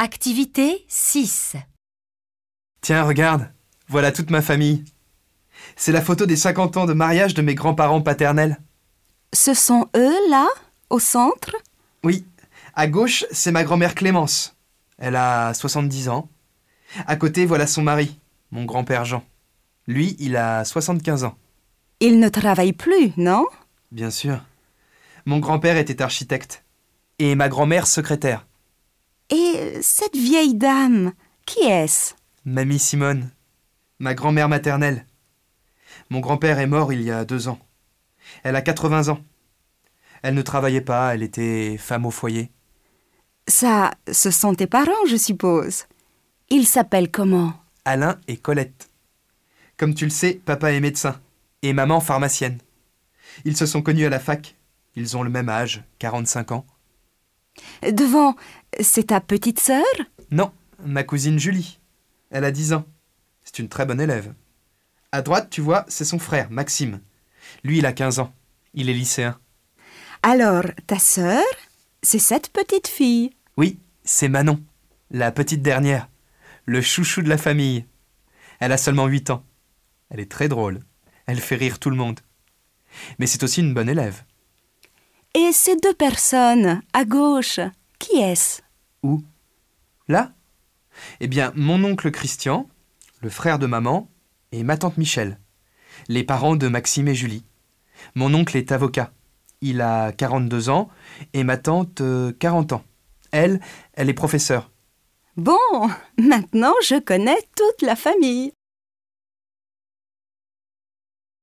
Activité 6. Tiens, regarde, voilà toute ma famille. C'est la photo des 50 ans de mariage de mes grands-parents paternels. Ce sont eux, là, au centre? Oui, à gauche, c'est ma grand-mère Clémence. Elle a 70 ans. À côté, voilà son mari, mon grand-père Jean. Lui, il a 75 ans. Ils ne travaillent plus, non? Bien sûr. Mon grand-père était architecte. Et ma grand-mère secrétaire. Et cette vieille dame, qui est-ce? Mamie Simone. Ma grand-mère maternelle. Mon grand-père est mort il y a deux ans. Elle a 80 ans. Elle ne travaillait pas, elle était femme au foyer. Ça, ce sont tes parents, je suppose. Ils s'appellent comment? Alain et Colette. Comme tu le sais, papa est médecin et maman pharmacienne. Ils se sont connus à la fac. Ils ont le même âge, 45 ans. Devant, c'est ta petite sœur? Non, ma cousine Julie. Elle a 10 ans. C'est une très bonne élève. À droite, tu vois, c'est son frère, Maxime. Lui, il a 15 ans. Il est lycéen. Alors, ta sœur, c'est cette petite fille? Oui, c'est Manon, la petite dernière, le chouchou de la famille. Elle a seulement 8 ans. Elle est très drôle. Elle fait rire tout le monde. Mais c'est aussi une bonne élève. Et ces deux personnes, à gauche, qui est-ce? Où? Là? Eh bien, mon oncle Christian, le frère de maman, et ma tante Michel, les parents de Maxime et Julie. Mon oncle est avocat. Il a 42 ans et ma tante euh, 40 ans. Elle, elle est professeure. Bon, maintenant je connais toute la famille.